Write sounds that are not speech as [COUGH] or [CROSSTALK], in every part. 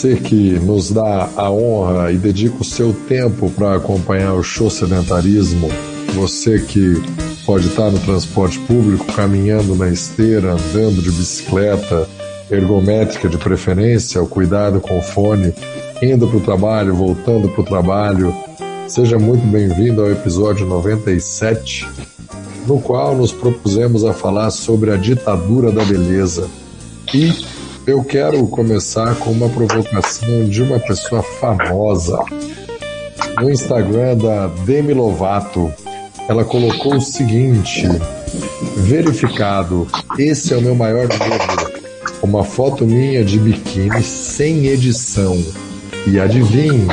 você que nos dá a honra e dedica o seu tempo para acompanhar o show Sedentarismo, você que pode estar no transporte público, caminhando na esteira, andando de bicicleta, ergométrica de preferência, o cuidado com o fone, indo para o trabalho, voltando para o trabalho. Seja muito bem-vindo ao episódio 97, no qual nos propusemos a falar sobre a ditadura da beleza. E eu quero começar com uma provocação de uma pessoa famosa. No Instagram da Demi Lovato, ela colocou o seguinte: verificado, esse é o meu maior medo. Uma foto minha de biquíni sem edição. E adivinhe,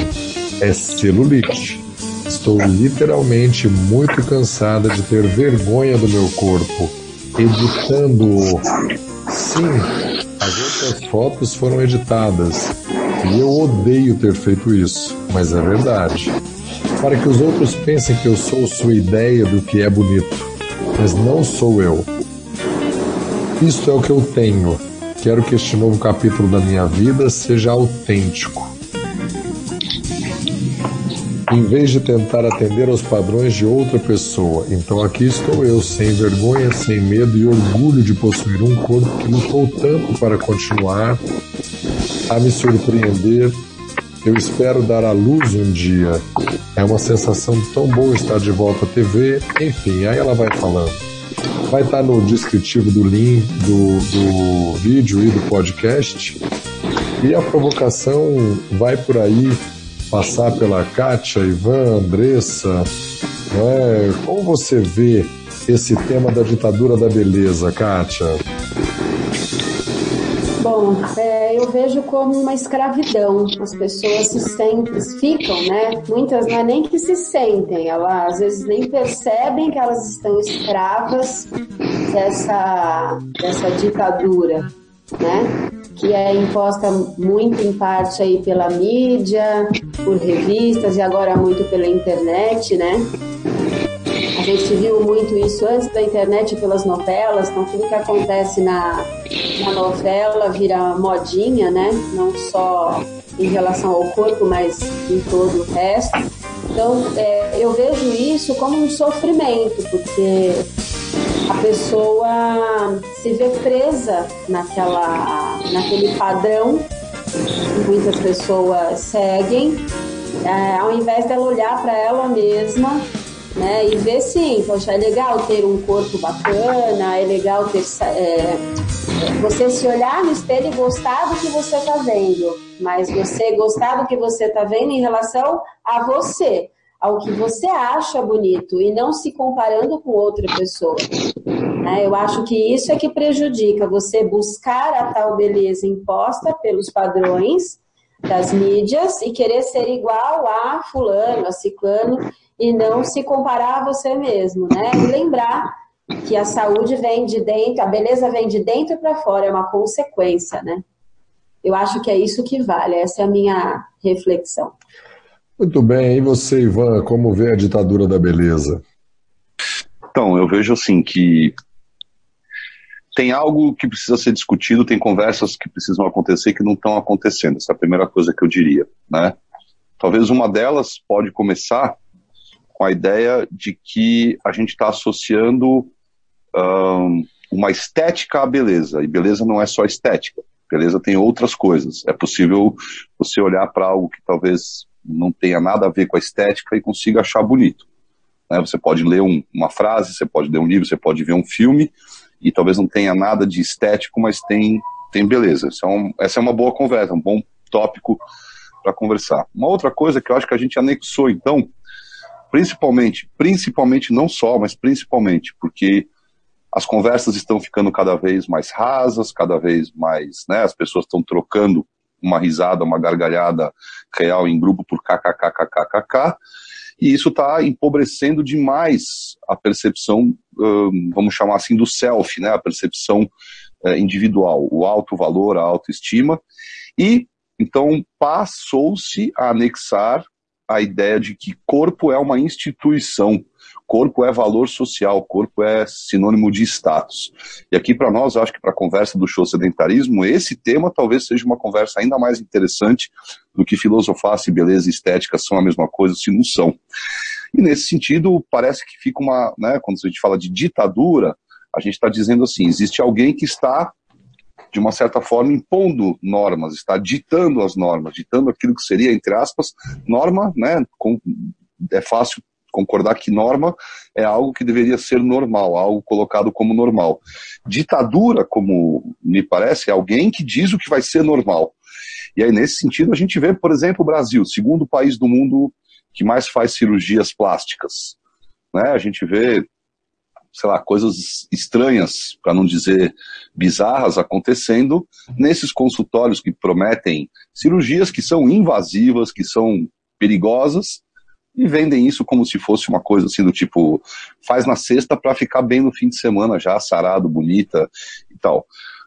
é celulite. Estou literalmente muito cansada de ter vergonha do meu corpo, editando-o. Sim, as outras fotos foram editadas. E eu odeio ter feito isso, mas é verdade. Para que os outros pensem que eu sou sua ideia do que é bonito, mas não sou eu. Isto é o que eu tenho. Quero que este novo capítulo da minha vida seja autêntico em vez de tentar atender aos padrões de outra pessoa. Então aqui estou eu, sem vergonha, sem medo e orgulho de possuir um corpo que lutou tanto para continuar a me surpreender. Eu espero dar à luz um dia. É uma sensação tão boa estar de volta à TV. Enfim, aí ela vai falando. Vai estar no descritivo do link do, do vídeo e do podcast. E a provocação vai por aí passar pela Kátia, Ivan, Andressa. É? Como você vê esse tema da ditadura da beleza, Kátia? Bom, é, eu vejo como uma escravidão. As pessoas se sentem, ficam, né? Muitas não é nem que se sentem, elas às vezes nem percebem que elas estão escravas dessa, dessa ditadura, né? Que é imposta muito em parte aí pela mídia, por revistas e agora muito pela internet, né? A gente viu muito isso antes da internet pelas novelas, então tudo que acontece na, na novela vira modinha, né? Não só em relação ao corpo, mas em todo o resto. Então, é, eu vejo isso como um sofrimento, porque a pessoa se vê presa naquela, naquele padrão que muitas pessoas seguem, é, ao invés dela olhar para ela mesma né, e ver sim, poxa, é legal ter um corpo bacana, é legal ter. É, você se olhar no espelho e gostar do que você está vendo, mas você gostar do que você está vendo em relação a você ao que você acha bonito e não se comparando com outra pessoa. Né? Eu acho que isso é que prejudica você buscar a tal beleza imposta pelos padrões das mídias e querer ser igual a fulano, a ciclano e não se comparar a você mesmo, né? E lembrar que a saúde vem de dentro, a beleza vem de dentro para fora, é uma consequência, né? Eu acho que é isso que vale, essa é a minha reflexão. Muito bem, e você, Ivan, como vê a ditadura da beleza? Então, eu vejo assim que tem algo que precisa ser discutido, tem conversas que precisam acontecer que não estão acontecendo. Essa é a primeira coisa que eu diria, né? Talvez uma delas pode começar com a ideia de que a gente está associando um, uma estética à beleza, e beleza não é só estética, beleza tem outras coisas. É possível você olhar para algo que talvez não tenha nada a ver com a estética e consiga achar bonito. Né? Você pode ler um, uma frase, você pode ler um livro, você pode ver um filme e talvez não tenha nada de estético, mas tem, tem beleza. É um, essa é uma boa conversa, um bom tópico para conversar. Uma outra coisa que eu acho que a gente anexou, então, principalmente, principalmente não só, mas principalmente porque as conversas estão ficando cada vez mais rasas, cada vez mais, né, as pessoas estão trocando uma risada, uma gargalhada real em grupo por kkkkkkk, e isso está empobrecendo demais a percepção, vamos chamar assim, do self, né, a percepção eh, individual, o alto valor, a autoestima, e então passou-se a anexar a ideia de que corpo é uma instituição, corpo é valor social, corpo é sinônimo de status. E aqui para nós, acho que para a conversa do show sedentarismo, esse tema talvez seja uma conversa ainda mais interessante do que filosofar se beleza e estética são a mesma coisa, se não são. E nesse sentido, parece que fica uma, né, quando a gente fala de ditadura, a gente está dizendo assim, existe alguém que está de uma certa forma, impondo normas, está ditando as normas, ditando aquilo que seria, entre aspas, norma, né? Com, é fácil concordar que norma é algo que deveria ser normal, algo colocado como normal. Ditadura, como me parece, é alguém que diz o que vai ser normal. E aí, nesse sentido, a gente vê, por exemplo, o Brasil, segundo país do mundo que mais faz cirurgias plásticas. Né? A gente vê sei lá, coisas estranhas, para não dizer bizarras, acontecendo nesses consultórios que prometem cirurgias que são invasivas, que são perigosas, e vendem isso como se fosse uma coisa assim do tipo, faz na sexta para ficar bem no fim de semana já, sarado, bonita e tal.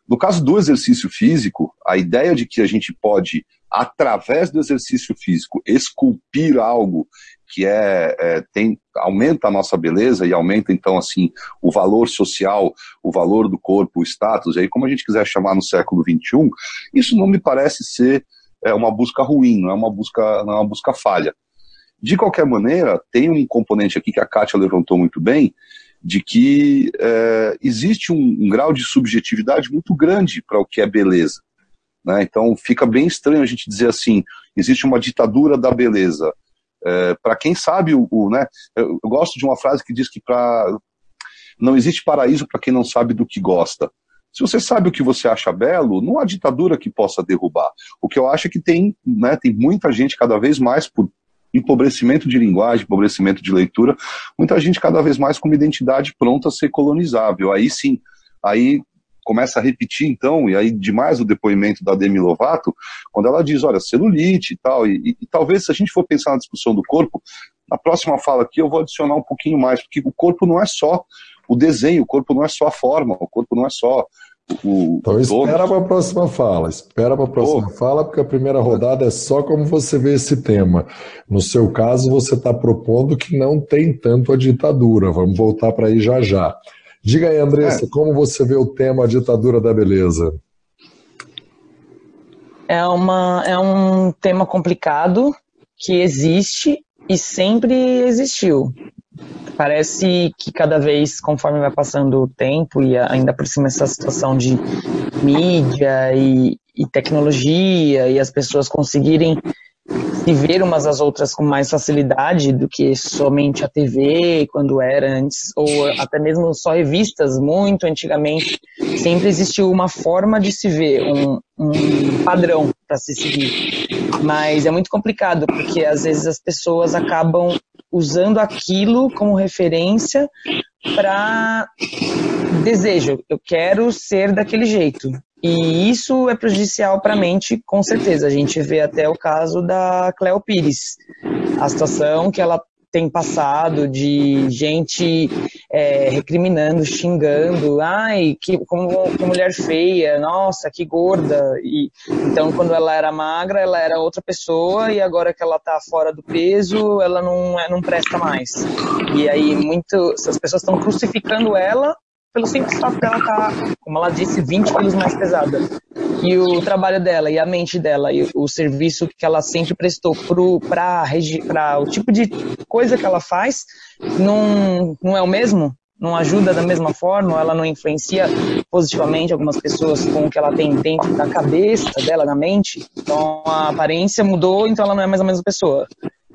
No caso do exercício físico, a ideia de que a gente pode, através do exercício físico, esculpir algo que é, é, tem, aumenta a nossa beleza e aumenta então assim o valor social, o valor do corpo, o status, e aí como a gente quiser chamar no século XXI, isso não me parece ser é, uma busca ruim, não é uma busca, não é uma busca falha. De qualquer maneira, tem um componente aqui que a Kátia levantou muito bem, de que é, existe um, um, grau de subjetividade muito grande para o que é beleza. Né? Então fica bem estranho a gente dizer assim, existe uma ditadura da beleza. É, para quem sabe o, o né, eu, gosto de uma frase que diz que para não existe paraíso para quem não sabe do que gosta. Se você sabe o que você acha belo, não há ditadura que possa derrubar. O que eu acho é que tem, né, tem muita gente cada vez mais por empobrecimento de linguagem, empobrecimento de leitura, muita gente cada vez mais com uma identidade pronta a ser colonizável. Aí sim, aí começa a repetir, então, e aí demais o depoimento da Demi Lovato, quando ela diz, olha, celulite e tal, e, e, e, talvez se a gente for pensar na discussão do corpo, na próxima fala aqui eu vou adicionar um pouquinho mais, porque o corpo não é só o desenho, o corpo não é só a forma, o corpo não é só o, então espera para a próxima fala, espera para a próxima oh. fala, porque a primeira rodada é só como você vê esse tema. No seu caso, você está propondo que não tem tanto a ditadura. Vamos voltar para aí já já. Diga aí, Andressa, é. como você vê o tema ditadura da beleza? É, uma, é um tema complicado que existe e sempre existiu. Parece que cada vez, conforme vai passando o tempo, e ainda por cima essa situação de mídia e, e tecnologia, e as pessoas conseguirem se ver umas às outras com mais facilidade do que somente a TV, quando era antes, ou até mesmo só revistas, muito antigamente, sempre existiu uma forma de se ver, um, um padrão para se seguir. Mas é muito complicado, porque às vezes as pessoas acabam usando aquilo como referência para desejo. Eu quero ser daquele jeito. E isso é prejudicial para a mente, com certeza. A gente vê até o caso da Cleo Pires, a situação que ela tem passado de gente é, recriminando, xingando, ai, que, como, que mulher feia, nossa, que gorda. E, então, quando ela era magra, ela era outra pessoa, e agora que ela está fora do peso, ela não, é, não presta mais. E aí, muito, as pessoas estão crucificando ela pelo simples fato dela estar, tá, como ela disse, 20 quilos mais pesada. E o trabalho dela, e a mente dela, e o serviço que ela sempre prestou para o tipo de coisa que ela faz, não, não é o mesmo? Não ajuda da mesma forma? Ela não influencia positivamente algumas pessoas com o que ela tem dentro da cabeça dela, na mente? Então a aparência mudou, então ela não é mais a mesma pessoa.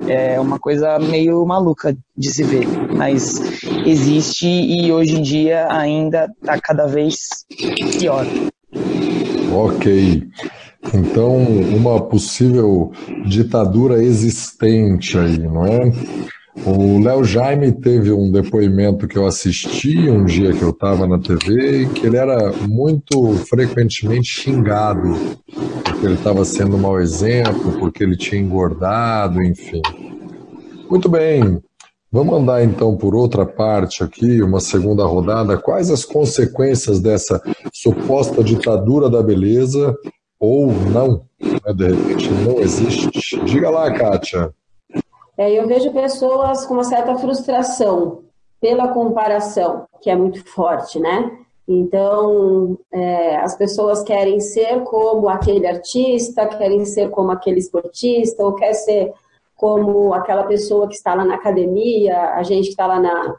É uma coisa meio maluca de se ver, mas existe e hoje em dia ainda está cada vez pior. Ok. Então, uma possível ditadura existente aí, não é? O Léo Jaime teve um depoimento que eu assisti um dia que eu estava na TV, que ele era muito frequentemente xingado, porque ele estava sendo um mau exemplo, porque ele tinha engordado, enfim. Muito bem, vamos andar então por outra parte aqui, uma segunda rodada. Quais as consequências dessa suposta ditadura da beleza ou não? Né? De repente não existe. Diga lá, Kátia. É, eu vejo pessoas com uma certa frustração pela comparação, que é muito forte, né? Então, é, as pessoas querem ser como aquele artista, querem ser como aquele esportista, ou quer ser como aquela pessoa que está lá na academia, a gente que está lá na,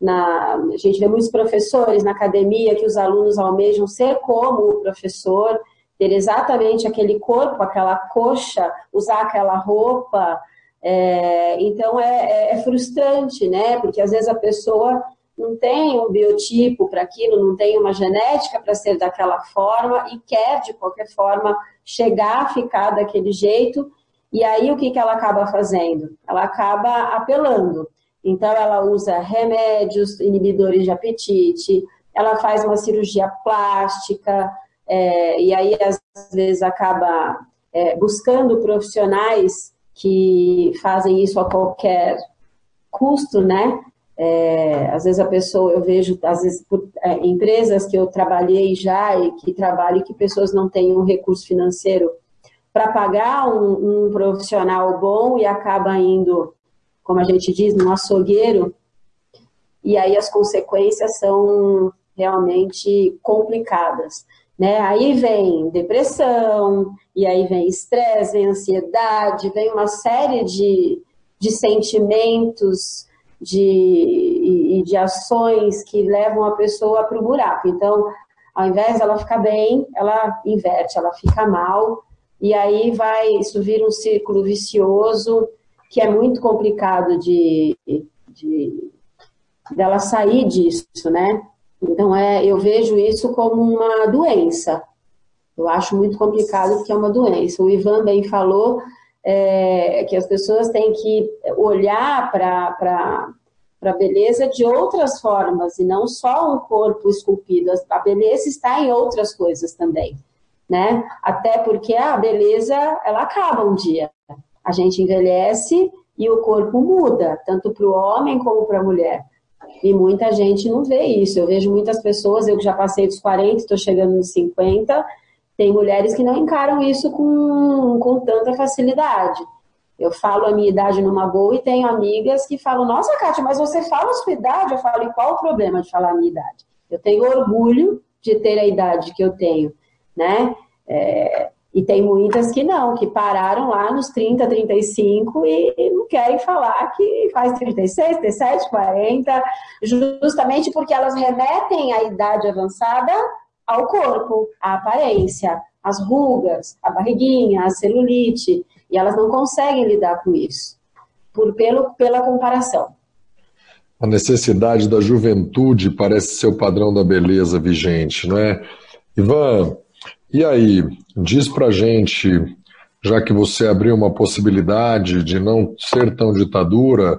na. A gente vê muitos professores na academia que os alunos almejam ser como o professor, ter exatamente aquele corpo, aquela coxa, usar aquela roupa. É, então é, é, é frustrante, né? Porque às vezes a pessoa não tem um biotipo para aquilo, não tem uma genética para ser daquela forma e quer, de qualquer forma, chegar a ficar daquele jeito. E aí o que, que ela acaba fazendo? Ela acaba apelando. Então ela usa remédios, inibidores de apetite, ela faz uma cirurgia plástica, é, e aí às vezes acaba é, buscando profissionais que fazem isso a qualquer custo, né? É, às vezes a pessoa, eu vejo, às vezes, por, é, empresas que eu trabalhei já e que trabalho que pessoas não têm um recurso financeiro para pagar um, um, profissional bom e acaba indo, como a gente diz, no açougueiro, e aí as consequências são realmente complicadas. Né? Aí vem depressão, e aí vem estresse, vem ansiedade, vem uma série de, de sentimentos de, e de ações que levam a pessoa para o buraco. Então, ao invés dela ficar bem, ela inverte, ela fica mal, e aí vai, isso vira um círculo vicioso que é muito complicado de, de dela sair disso, né? Então, é, eu vejo isso como uma doença. Eu acho muito complicado porque é uma doença. O Ivan bem falou é, que as pessoas têm que olhar para a beleza de outras formas e não só um corpo esculpido. A beleza está em outras coisas também, né? Até porque a beleza, ela acaba um dia. A gente envelhece e o corpo muda, tanto para o homem como para a mulher. E muita gente não vê isso. Eu vejo muitas pessoas, eu já passei dos 40, estou chegando nos 50, tem mulheres que não encaram isso com, com tanta facilidade. Eu falo a minha idade numa boa e tenho amigas que falam, nossa, Kátia, mas você fala a sua idade? Eu falo, e qual o problema de falar a minha idade? Eu tenho orgulho de ter a idade que eu tenho, né? É, e tem muitas que não, que pararam lá nos 30, 35 e, não querem falar que faz 36, 37, 40, justamente porque elas remetem a idade avançada ao corpo, à aparência, às rugas, à barriguinha, à celulite, e elas não conseguem lidar com isso, por, pelo, pela comparação. A necessidade da juventude parece ser o padrão da beleza vigente, não é? Ivan, e aí, diz pra gente, já que você abriu uma possibilidade de não ser tão ditadura,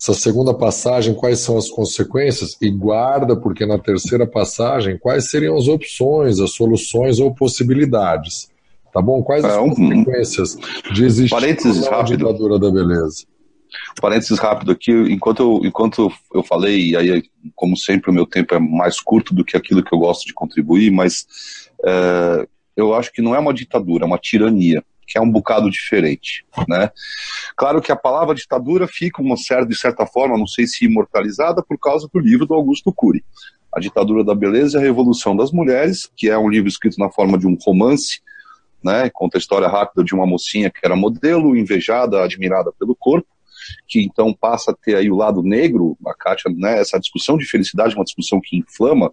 essa segunda passagem, quais são as consequências? E guarda, porque na terceira passagem, quais seriam as opções, as soluções ou possibilidades? Tá bom? Quais as é, um, consequências de existir uma ditadura da beleza? Parênteses rápido aqui, enquanto eu, enquanto eu falei, e aí, como sempre, o meu tempo é mais curto do que aquilo que eu gosto de contribuir, mas é, eu acho que não é uma ditadura, é uma tirania, que é um bocado diferente. Né? Claro que a palavra ditadura fica, uma certa, de certa forma, não sei se imortalizada, por causa do livro do Augusto Cury. A Ditadura da Beleza e a Revolução das Mulheres, que é um livro escrito na forma de um romance, né, conta a história rápida de uma mocinha que era modelo, invejada, admirada pelo corpo, que então passa a ter aí o lado negro, a Kátia, né, essa discussão de felicidade, uma discussão que inflama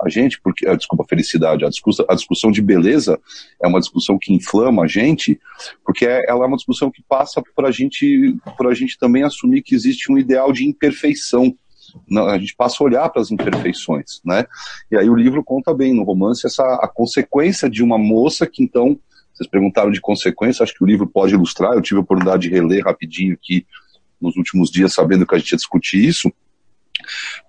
a gente, porque, ah, desculpa, felicidade, a discussão, a discussão de beleza é uma discussão que inflama a gente, porque é, ela é uma discussão que passa por a gente, a gente também assumir que existe um ideal de imperfeição, a gente passa a olhar para as imperfeições, né? E aí o livro conta bem no romance essa a consequência de uma moça que então vocês perguntaram de consequência, acho que o livro pode ilustrar. Eu tive a oportunidade de reler rapidinho aqui nos últimos dias, sabendo que a gente ia discutir isso,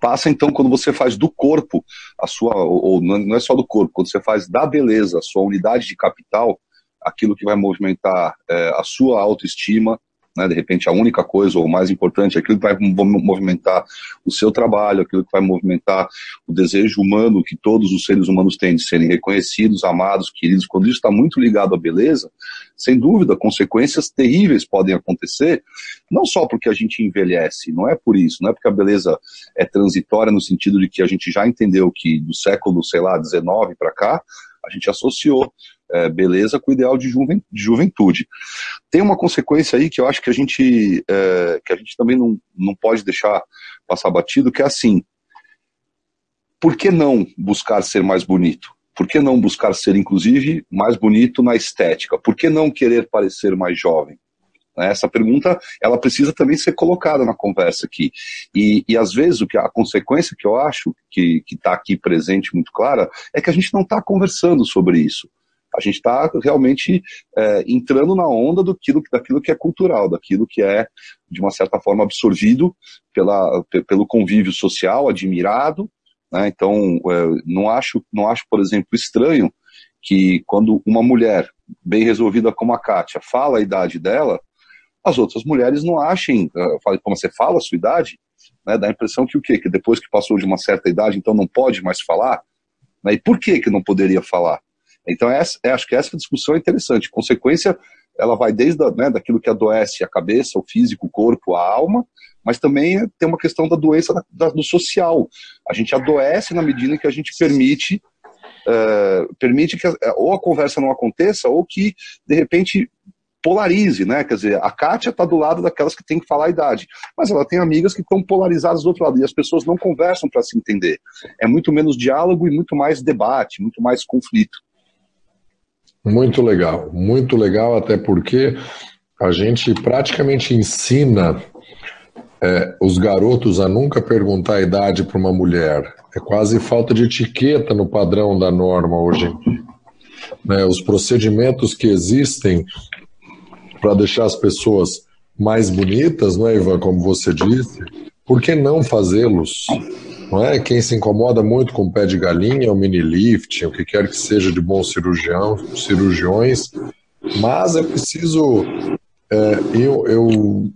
passa então quando você faz do corpo a sua, ou não é só do corpo, quando você faz da beleza a sua unidade de capital, aquilo que vai movimentar é, a sua autoestima, né? De repente a única coisa ou mais importante, aquilo que vai movimentar o seu trabalho, aquilo que vai movimentar o desejo humano que todos os seres humanos têm de serem reconhecidos, amados, queridos. Quando isso está muito ligado à beleza, sem dúvida, consequências terríveis podem acontecer, não só porque a gente envelhece, não é por isso, não é porque a beleza é transitória no sentido de que a gente já entendeu que do século, sei lá, 19 para cá, a gente associou é, beleza com o ideal de, juven, de, juventude. Tem uma consequência aí que eu acho que a gente, é, que a gente também não, não pode deixar passar batido, que é assim, por que não buscar ser mais bonito? Por que não buscar ser, inclusive, mais bonito na estética? Por que não querer parecer mais jovem? Né, essa pergunta ela precisa também ser colocada na conversa aqui. E, e às vezes o que a consequência que eu acho que está aqui presente muito clara é que a gente não está conversando sobre isso. A gente está realmente é, entrando na onda do daquilo que é cultural, daquilo que é, de uma certa forma, absorvido pela, pelo convívio social, admirado. Né? Então, é, não, acho, não acho, por exemplo, estranho que quando uma mulher bem resolvida como a Kátia fala a idade dela, as outras mulheres não achem, uh, como você fala a sua idade, né, dá a impressão que o quê? Que depois que passou de uma certa idade, então não pode mais falar? Né, e por que que não poderia falar? Então, essa, é, acho que essa discussão é interessante. Consequência, ela vai desde a, né, daquilo que adoece a cabeça, o físico, o corpo, a alma, mas também tem uma questão da doença da, da, do social. A gente adoece na medida em que a gente permite uh, permite que ou a conversa não aconteça ou que, de repente, polarize, né? Quer dizer, a Kátia está do lado daquelas que tem que falar a idade, mas ela tem amigas que estão polarizadas do outro lado e as pessoas não conversam para se entender. É muito menos diálogo e muito mais debate, muito mais conflito. Muito legal, muito legal, até porque a gente praticamente ensina é, os garotos a nunca perguntar a idade para uma mulher. É quase falta de etiqueta no padrão da norma hoje. Né, os procedimentos que existem para deixar as pessoas mais bonitas, não é, Ivan, como você disse, por que não fazê-los? Não é? Quem se incomoda muito com o pé de galinha, o mini lift, o que quer que seja de bons cirurgião, cirurgiões, mas é preciso é, eu, eu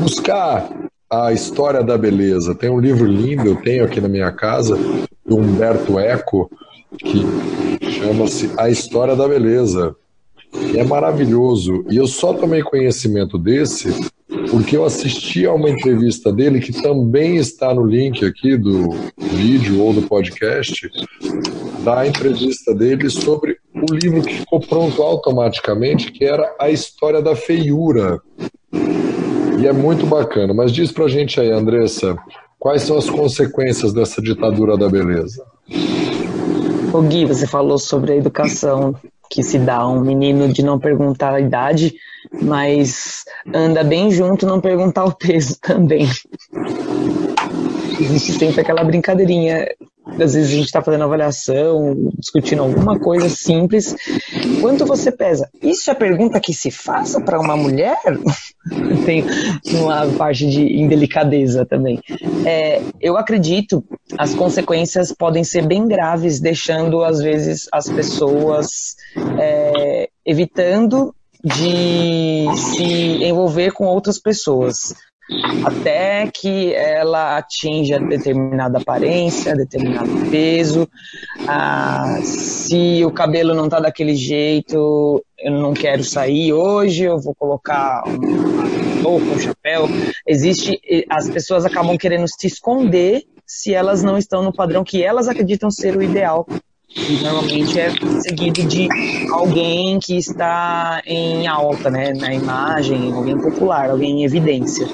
buscar a história da beleza. Tem um livro lindo, eu tenho aqui na minha casa, do Humberto Eco, que chama-se A História da Beleza. É maravilhoso. E eu só tomei conhecimento desse porque eu assisti a uma entrevista dele, que também está no link aqui do vídeo ou do podcast, da entrevista dele sobre o livro que ficou pronto automaticamente, que era A História da Feiura. E é muito bacana. Mas diz pra gente aí, Andressa, quais são as consequências dessa ditadura da beleza? O Gui, você falou sobre a educação que se dá um menino de não perguntar a idade, mas anda bem junto não perguntar o peso [LAUGHS] também. Existe sempre aquela brincadeirinha às vezes a gente está fazendo avaliação, discutindo alguma coisa simples. Quanto você pesa? Isso é pergunta que se faça para uma mulher? [LAUGHS] Tem uma parte de indelicadeza também. É, eu acredito as consequências podem ser bem graves, deixando às vezes as pessoas é, evitando de se envolver com outras pessoas até que ela atinja determinada aparência, determinado peso. Ah, se o cabelo não está daquele jeito, eu não quero sair hoje, eu vou colocar um touca, um chapéu. Existe, as pessoas acabam querendo se esconder se elas não estão no padrão que elas acreditam ser o ideal e normalmente é seguido de alguém que está em alta, né, na imagem, alguém popular, alguém em evidência.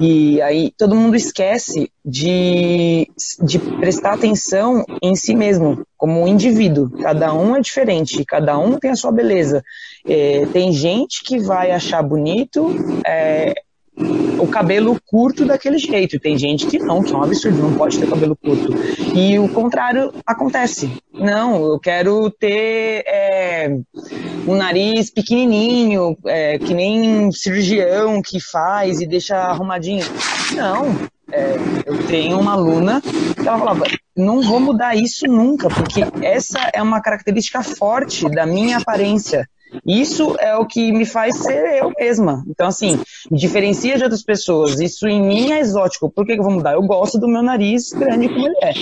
E aí todo mundo esquece de, de prestar atenção em si mesmo, como um indivíduo. Cada um é diferente, cada um tem a sua beleza. É, tem gente que vai achar bonito é, o cabelo curto daquele jeito. Tem gente que não, que é um absurdo, não pode ter cabelo curto. E o contrário acontece. Não, eu quero ter é, um nariz pequenininho, é, que nem cirurgião que faz e deixa arrumadinho. Não, é, eu tenho uma aluna que ela falava, não vou mudar isso nunca, porque essa é uma característica forte da minha aparência. Isso é o que me faz ser eu mesma. Então, assim, me diferencia de outras pessoas. Isso em mim é exótico. Por que, que eu vou mudar? Eu gosto do meu nariz grande como ele é.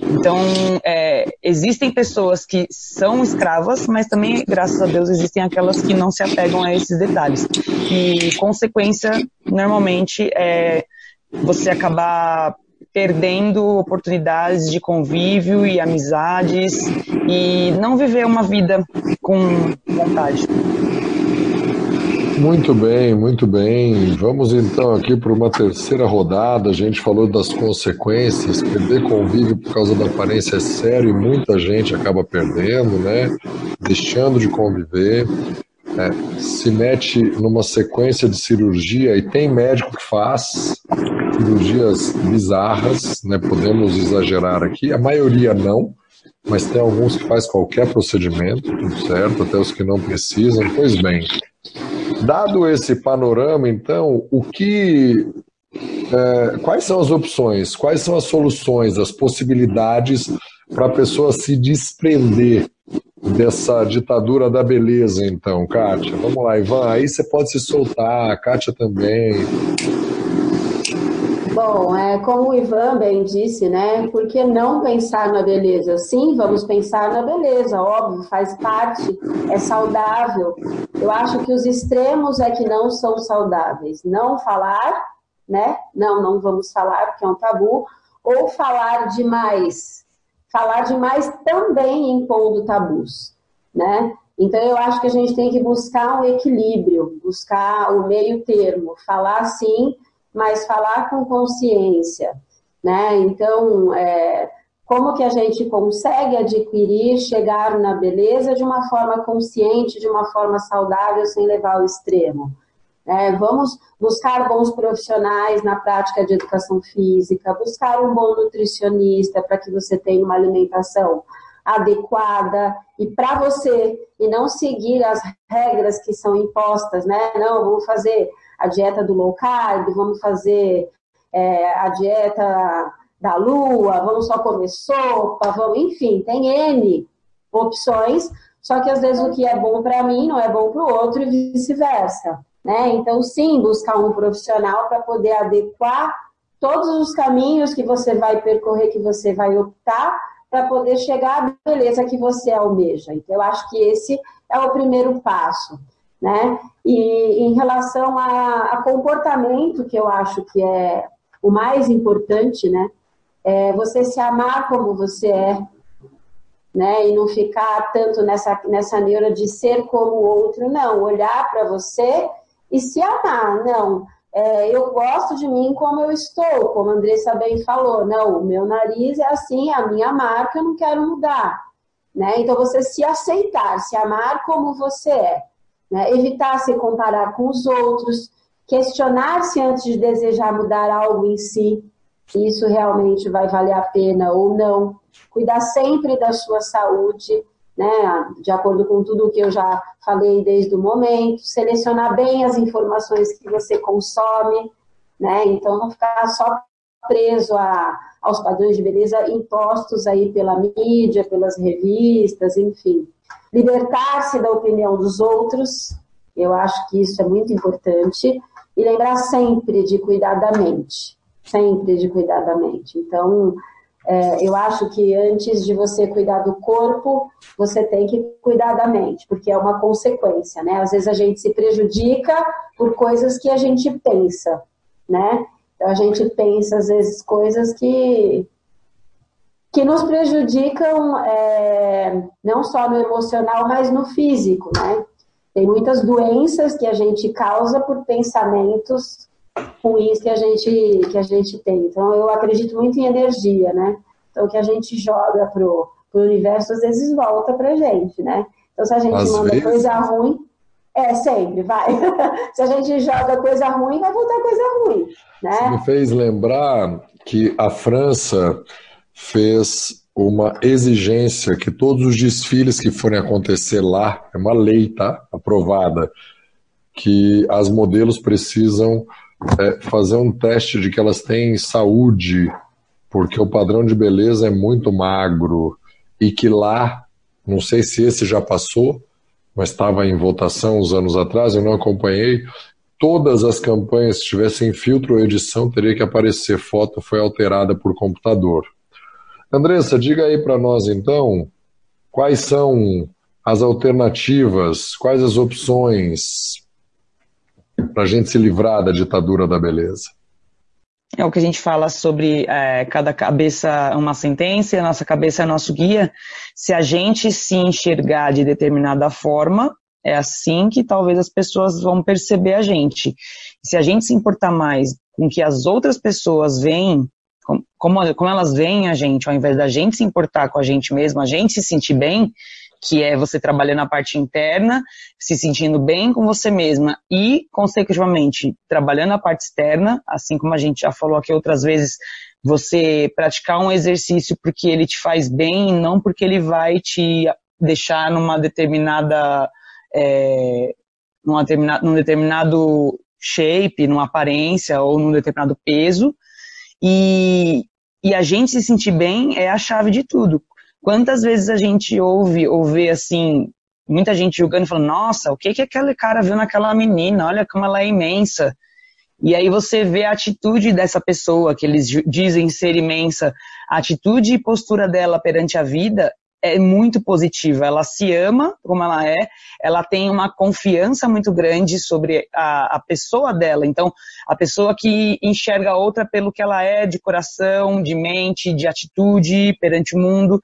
Então, é, existem pessoas que são escravas, mas também, graças a Deus, existem aquelas que não se apegam a esses detalhes. E consequência, normalmente, é você acabar perdendo oportunidades de convívio e amizades e não viver uma vida com vontade. Muito bem, muito bem. Vamos então aqui para uma terceira rodada. A gente falou das consequências. Perder convívio por causa da aparência é sério e muita gente acaba perdendo, né? Deixando de conviver é, se mete numa sequência de cirurgia e tem médico que faz cirurgias bizarras, né? Podemos exagerar aqui, a maioria não, mas tem alguns que faz qualquer procedimento, tudo certo, até os que não precisam. Pois bem, dado esse panorama, então, o que é, quais são as opções, quais são as soluções, as possibilidades para a pessoa se desprender dessa ditadura da beleza, então, Kátia? Vamos lá, Ivan, aí você pode se soltar, a Kátia também. Bom, é, como o Ivan bem disse, né? Por que não pensar na beleza? Sim, vamos pensar na beleza, óbvio, faz parte, é saudável. Eu acho que os extremos é que não são saudáveis. Não falar, né? Não, não vamos falar, porque é um tabu, ou falar demais falar demais também impondo tabus, né? Então eu acho que a gente tem que buscar um equilíbrio, buscar o meio termo, falar sim, mas falar com consciência, né? Então, é, como que a gente consegue adquirir, chegar na beleza de uma forma consciente, de uma forma saudável, sem levar ao extremo? É, vamos buscar bons profissionais na prática de educação física, buscar um bom nutricionista para que você tenha uma alimentação adequada e para você, e não seguir as regras que são impostas, né? Não, vamos fazer a dieta do low carb, vamos fazer é, a dieta da lua, vamos só comer sopa, vamos, enfim, tem N opções, só que às vezes o que é bom para mim não é bom para o outro e vice-versa. Né? Então, sim, buscar um profissional para poder adequar todos os caminhos que você vai percorrer, que você vai optar, para poder chegar à beleza que você almeja. Então, eu acho que esse é o primeiro passo. Né? E em relação a, a comportamento, que eu acho que é o mais importante, né? É você se amar como você é, né? E não ficar tanto nessa, nessa neura de ser como o outro, não. Olhar para você e se amar. Não, é, eu gosto de mim como eu estou, como a Andressa bem falou. Não, o meu nariz é assim, a minha marca, eu não quero mudar. Né? Então, você se aceitar, se amar como você é. Né? Evitar se comparar com os outros, questionar-se antes de desejar mudar algo em si, se isso realmente vai valer a pena ou não. Cuidar sempre da sua saúde, né, de acordo com tudo que eu já falei desde o momento, selecionar bem as informações que você consome, né, então não ficar só preso a, aos padrões de beleza impostos aí pela mídia, pelas revistas, enfim. Libertar-se da opinião dos outros, eu acho que isso é muito importante, e lembrar sempre de cuidar da mente, sempre de cuidar da mente. Então, é, eu acho que antes de você cuidar do corpo, você tem que cuidar da mente, porque é uma consequência, né? Às vezes a gente se prejudica por coisas que a gente pensa, né? Então a gente pensa, às vezes, coisas que, que nos prejudicam é, não só no emocional, mas no físico, né? Tem muitas doenças que a gente causa por pensamentos ruins que a gente que a gente tem. Então eu acredito muito em energia, né? Então o que a gente joga pro, pro universo às vezes volta pra gente, né? Então se a gente às manda vezes... coisa ruim, é sempre vai. [LAUGHS] se a gente joga coisa ruim, vai voltar coisa ruim, né? Você me fez lembrar que a França fez uma exigência que todos os desfiles que forem acontecer lá, é uma lei, tá? Aprovada, que as modelos precisam é, fazer um teste de que elas têm saúde, porque o padrão de beleza é muito magro e que lá, não sei se esse já passou, mas estava em votação uns anos atrás, eu não acompanhei. Todas as campanhas, se tivessem filtro ou edição, teria que aparecer foto foi alterada por computador. Andressa, diga aí para nós então, quais são as alternativas, quais as opções para a gente se livrar da ditadura da beleza? É o que a gente fala sobre é, cada cabeça uma sentença, nossa cabeça é nosso guia. Se a gente se enxergar de determinada forma, é assim que talvez as pessoas vão perceber a gente. Se a gente se importar mais com que as outras pessoas veem, como, como elas veem a gente, ao invés da gente se importar com a gente mesmo, a gente se sentir bem, que é você trabalhando a parte interna, se sentindo bem com você mesma e, consecutivamente, trabalhando a parte externa, assim como a gente já falou aqui outras vezes, você praticar um exercício porque ele te faz bem e não porque ele vai te deixar numa determinada, é, numa determinado, num determinado shape, numa aparência ou num determinado peso. E, e a gente se sentir bem é a chave de tudo. Quantas vezes a gente ouve ou vê assim, muita gente julgando e falando, nossa, o que que aquele cara viu naquela menina? Olha como ela é imensa. E aí você vê a atitude dessa pessoa que eles dizem ser imensa, a atitude e postura dela perante a vida é muito positiva. Ela se ama como ela é, ela tem uma confiança muito grande sobre a, a pessoa dela. Então, a pessoa que enxerga a outra pelo que ela é de coração, de mente, de atitude perante o mundo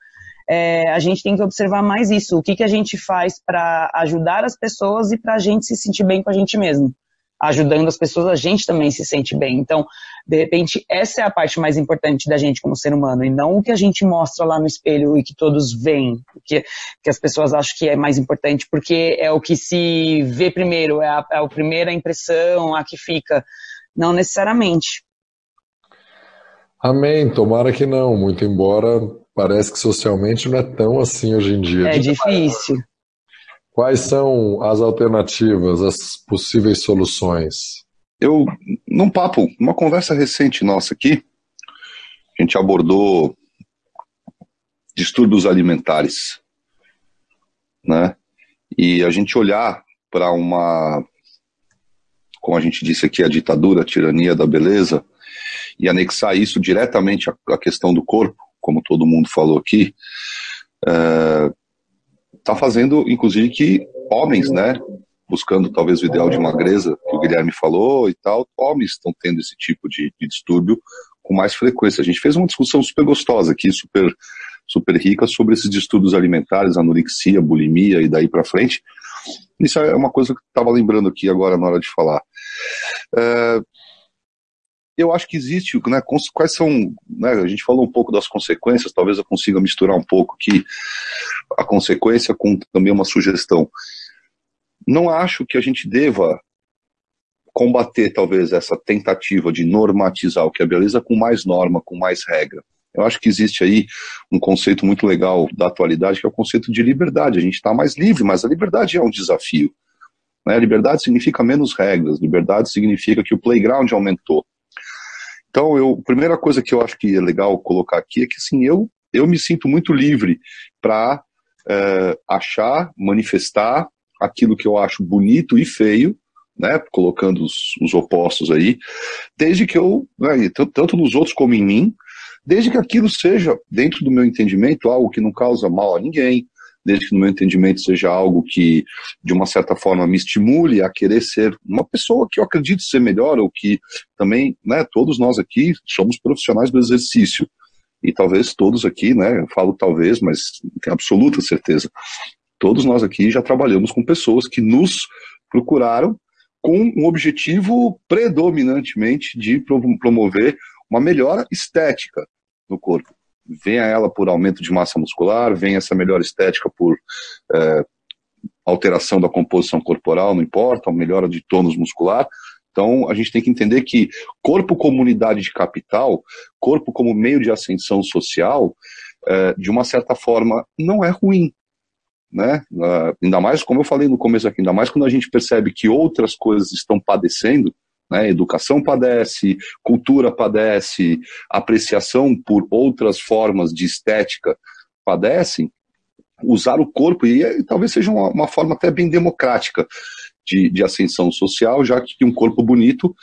é, a gente tem que observar mais isso. O que, que a gente faz para ajudar as pessoas e para a gente se sentir bem com a gente mesmo. Ajudando as pessoas, a gente também se sente bem. Então, de repente, essa é a parte mais importante da gente como ser humano, e não o que a gente mostra lá no espelho e que todos veem, que, que as pessoas acham que é mais importante, porque é o que se vê primeiro, é a, é a primeira impressão, a que fica. Não necessariamente. Amém. Tomara que não, muito embora parece que socialmente não é tão assim hoje em dia. É difícil. Quais são as alternativas, as possíveis soluções? Eu, num papo, uma conversa recente nossa aqui, a gente abordou distúrbios alimentares, né? E a gente olhar para uma, como a gente disse aqui, a ditadura, a tirania da beleza, e anexar isso diretamente à, questão do corpo, como todo mundo falou aqui, está fazendo, inclusive, que homens, né, buscando talvez o ideal de magreza, que o Guilherme falou e tal, homens estão tendo esse tipo de, de distúrbio com mais frequência. A gente fez uma discussão super gostosa aqui, super, super rica sobre esses distúrbios alimentares, anorexia, bulimia e daí para frente. Isso é uma coisa que estava lembrando aqui agora na hora de falar. É, eu acho que existe, né, quais são, né, a gente falou um pouco das consequências, talvez eu consiga misturar um pouco aqui a consequência com também uma sugestão. Não acho que a gente deva combater talvez essa tentativa de normatizar o que é beleza com mais norma, com mais regra. Eu acho que existe aí um conceito muito legal da atualidade, que é o conceito de liberdade. A gente está mais livre, mas a liberdade é um desafio. Né? Liberdade significa menos regras, liberdade significa que o playground aumentou. Então, eu, a primeira coisa que eu acho que é legal colocar aqui é que, assim, eu, eu me sinto muito livre para é, achar, manifestar aquilo que eu acho bonito e feio, né, colocando os, os opostos aí, desde que eu, né, tanto nos outros como em mim, desde que aquilo seja, dentro do meu entendimento, algo que não causa mal a ninguém, desde que no meu entendimento seja algo que, de uma certa forma, me estimule a querer ser uma pessoa que eu acredito ser melhor, ou que também, né, todos nós aqui somos profissionais do exercício. E talvez todos aqui, né, eu falo talvez, mas tenho absoluta certeza, todos nós aqui já trabalhamos com pessoas que nos procuraram com um objetivo predominantemente de promover uma melhora estética no corpo venha ela por aumento de massa muscular, venha essa melhor estética por é, alteração da composição corporal, não importa, melhora de tônus muscular. Então, a gente tem que entender que corpo como unidade de capital, corpo como meio de ascensão social, é, de uma certa forma, não é ruim. Né? Uh, ainda mais, como eu falei no começo aqui, ainda mais quando a gente percebe que outras coisas estão padecendo, né? Educação padece, cultura padece, apreciação por outras formas de estética padecem. usar o corpo, e, e talvez seja uma, uma, forma até bem democrática de, de ascensão social, já que um corpo bonito,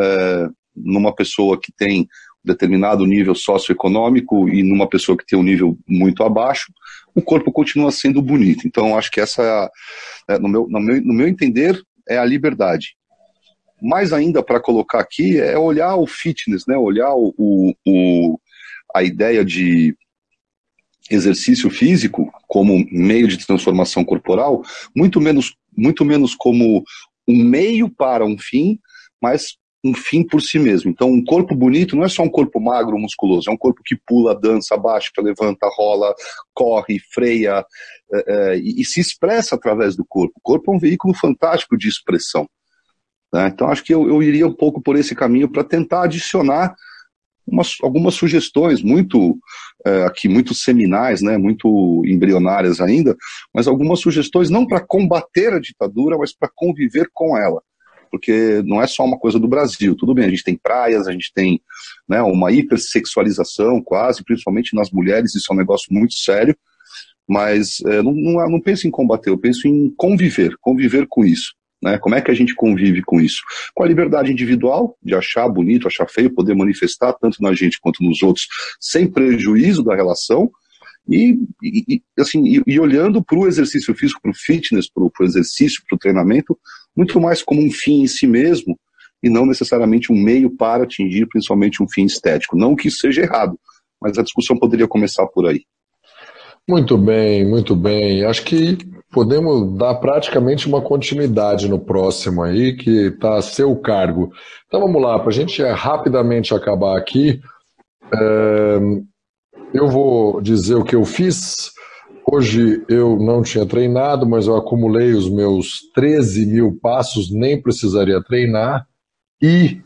é, numa pessoa que tem determinado nível socioeconômico e numa pessoa que tem um nível muito abaixo, o corpo continua sendo bonito. Então, acho que essa, é, no, meu, no, meu, no meu entender, é a liberdade. Mais ainda para colocar aqui é olhar o fitness, né? olhar o, o, a ideia de exercício físico como meio de transformação corporal, muito menos, muito menos como um meio para um fim, mas um fim por si mesmo. Então, um corpo bonito não é só um corpo magro, musculoso, é um corpo que pula, dança, baixa, levanta, rola, corre, freia é, é, e, e, se expressa através do corpo. O corpo é um veículo fantástico de expressão. Né? Então, acho que eu, eu iria um pouco por esse caminho para tentar adicionar umas, algumas sugestões muito é, aqui muito seminais, né, muito embrionárias ainda, mas algumas sugestões não para combater a ditadura, mas para conviver com ela porque não é só uma coisa do Brasil. Tudo bem, a gente tem praias, a gente tem né, uma hipersexualização quase, principalmente nas mulheres, isso é um negócio muito sério, mas é, não, não, não penso em combater, eu penso em conviver, conviver com isso. Né? Como é que a gente convive com isso? Com a liberdade individual, de achar bonito, achar feio, poder manifestar tanto na gente quanto nos outros, sem prejuízo da relação, e, e, assim, e, e olhando para o exercício físico, para o fitness, para o exercício, para o treinamento, muito mais como um fim em si mesmo, e não necessariamente um meio para atingir principalmente um fim estético. Não que isso seja errado, mas a discussão poderia começar por aí. Muito bem, muito bem. Acho que podemos dar praticamente uma continuidade no próximo aí, que está a seu cargo. Então vamos lá, para a gente rapidamente acabar aqui. É, eu vou dizer o que eu fiz. Hoje eu não tinha treinado, mas eu acumulei os meus 13 mil passos, nem precisaria treinar. E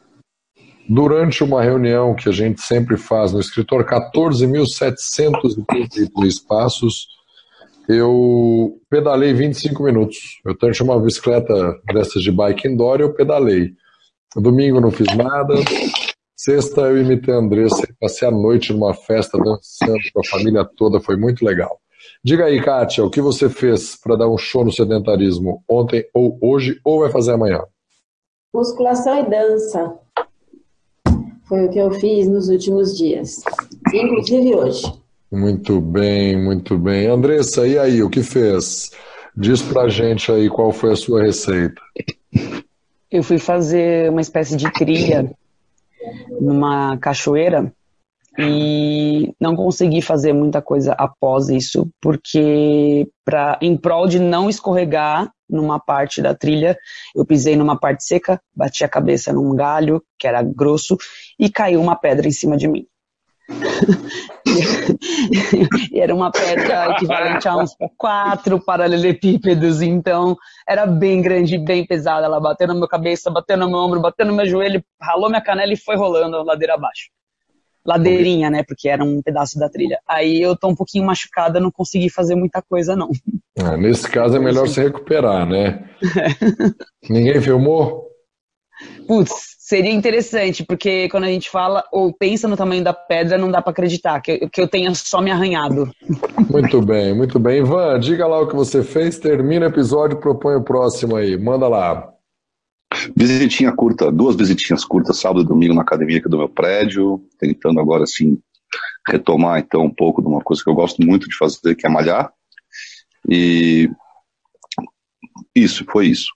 durante uma reunião que a gente sempre faz no escritório, 14.733 passos, eu pedalei 25 minutos. Eu tenho uma bicicleta dessas de bike indoor e eu pedalei. Domingo não fiz nada. Sexta eu imitei a Andressa passei a noite numa festa dançando com a família toda, foi muito legal. Diga aí, Kátia, o que você fez para dar um show no sedentarismo ontem ou hoje ou vai fazer amanhã? Musculação e dança. Foi o que eu fiz nos últimos dias, inclusive hoje. Muito bem, muito bem. Andressa, e aí, o que fez? Diz pra gente aí qual foi a sua receita. Eu fui fazer uma espécie de trilha numa cachoeira e não consegui fazer muita coisa após isso, porque pra, em prol de não escorregar numa parte da trilha, eu pisei numa parte seca, bati a cabeça num galho que era grosso e caiu uma pedra em cima de mim. E era uma pedra equivalente a uns quatro paralelepípedos, então era bem grande, bem pesada. Ela bateu na minha cabeça, bateu no meu ombro, bateu no meu joelho, ralou minha canela e foi rolando a ladeira abaixo. Ladeirinha, né? Porque era um pedaço da trilha. Aí eu tô um pouquinho machucada, não consegui fazer muita coisa, não. Ah, nesse caso é melhor se recuperar, né? [LAUGHS] Ninguém filmou? Putz, seria interessante, porque quando a gente fala ou pensa no tamanho da pedra, não dá para acreditar que, que eu tenha só me arranhado. Muito bem, muito bem. Ivan, diga lá o que você fez, termina o episódio, propõe o próximo aí. Manda lá. Visitinha curta, duas visitinhas curtas, sábado e domingo na academia aqui do meu prédio, tentando agora assim retomar então um pouco de uma coisa que eu gosto muito de fazer, que é malhar. E isso, foi isso.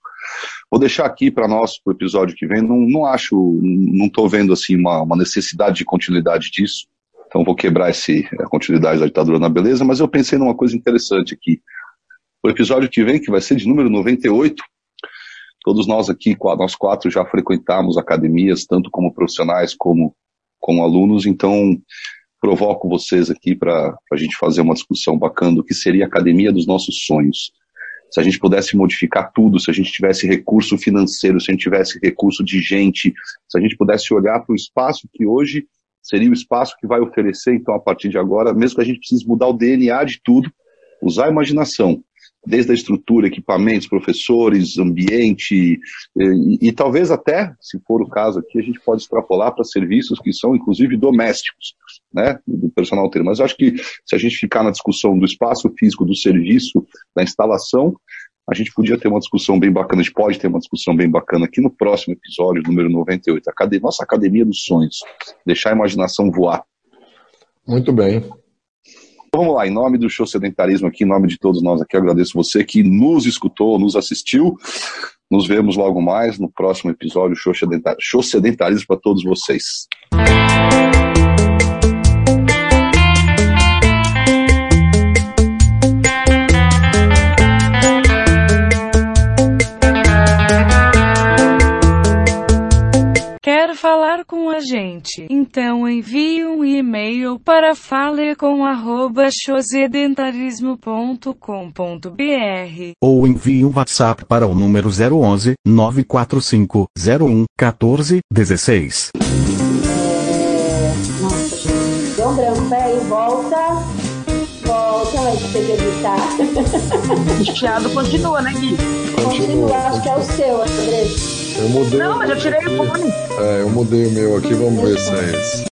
Vou deixar aqui para nós, para o episódio que vem, não, não acho, não estou vendo assim uma, uma, necessidade de continuidade disso, então vou quebrar esse, a continuidade da ditadura na beleza, mas eu pensei numa coisa interessante aqui. O episódio que vem, que vai ser de número 98, todos nós aqui, nós quatro já frequentamos academias, tanto como profissionais como, como alunos, então provoco vocês aqui para a gente fazer uma discussão bacana do que seria a academia dos nossos sonhos se a gente pudesse modificar tudo, se a gente tivesse recurso financeiro, se a gente tivesse recurso de gente, se a gente pudesse olhar para o espaço que hoje seria o espaço que vai oferecer, então, a partir de agora, mesmo que a gente precise mudar o DNA de tudo, usar a imaginação, desde a estrutura, equipamentos, professores, ambiente, e, e, talvez até, se for o caso aqui, a gente pode extrapolar para serviços que são, inclusive, domésticos, né, do personal ter. Mas acho que se a gente ficar na discussão do espaço físico, do serviço, da instalação, a gente podia ter uma discussão bem bacana, a gente pode ter uma discussão bem bacana aqui no próximo episódio, número 98, a nossa Academia dos Sonhos, deixar a imaginação voar. Muito bem. Então, vamos lá, em nome do Show Sedentarismo aqui, em nome de todos nós aqui, agradeço você que nos escutou, nos assistiu. Nos vemos logo mais no próximo episódio Show, Show Sedentarismo para todos vocês. Falar com a gente. Então envie um e-mail para falecom@chosedentarismo.com.br ou envie um WhatsApp para o número 011 945 01 14 16. É... Nossa, Ter que editar. [LAUGHS] O chiado continua, né, Gui? Continua, acho que é o seu, André. Eu mudei. Não, mas eu tirei o fone. É, eu mudei o meu aqui, vamos ver se é esse.